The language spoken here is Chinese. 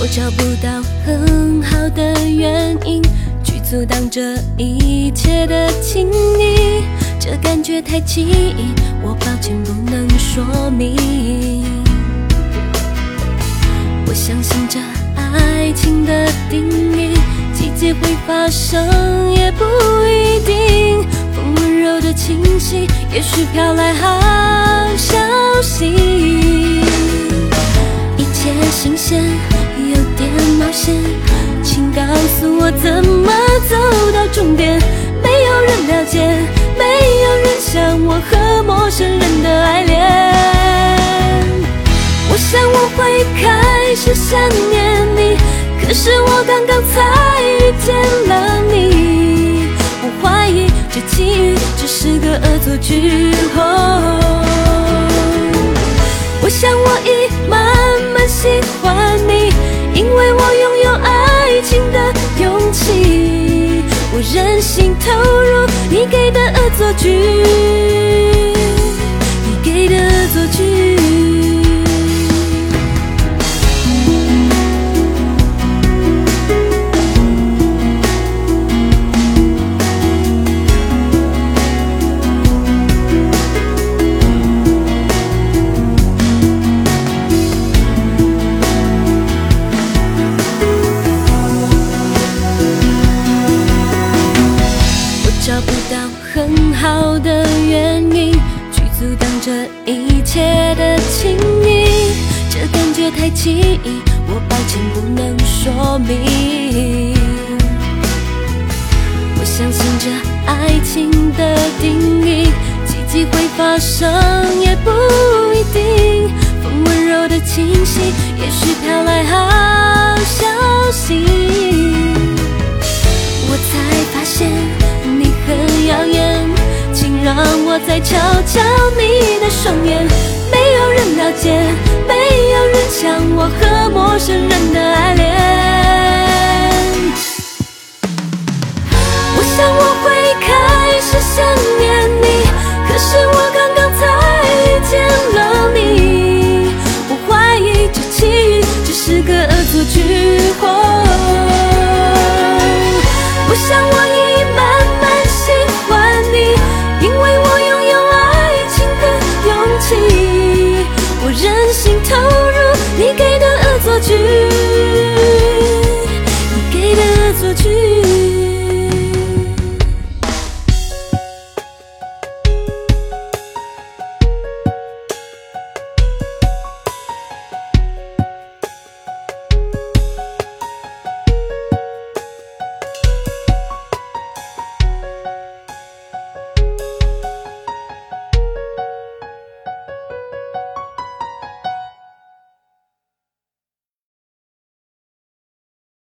我找不到很好的原因去阻挡这一切的亲昵，这感觉太奇异，我抱歉不能说明。我相信这爱情的定义，季节会发生也不一定。风温柔的侵袭，也许飘来好消息。想念你，可是我刚刚才遇见了你。我怀疑这际遇只是个恶作剧。哦我想我已慢慢喜欢你，因为我拥有爱情的勇气。我任性投这一切的亲密，这感觉太奇异，我抱歉不能说明。我相信这爱情的定义，奇迹会发生也不一定。风温柔的侵袭，也许我再瞧瞧你的双眼没有人了解没有人像我和陌生人的爱恋。我想我会开始想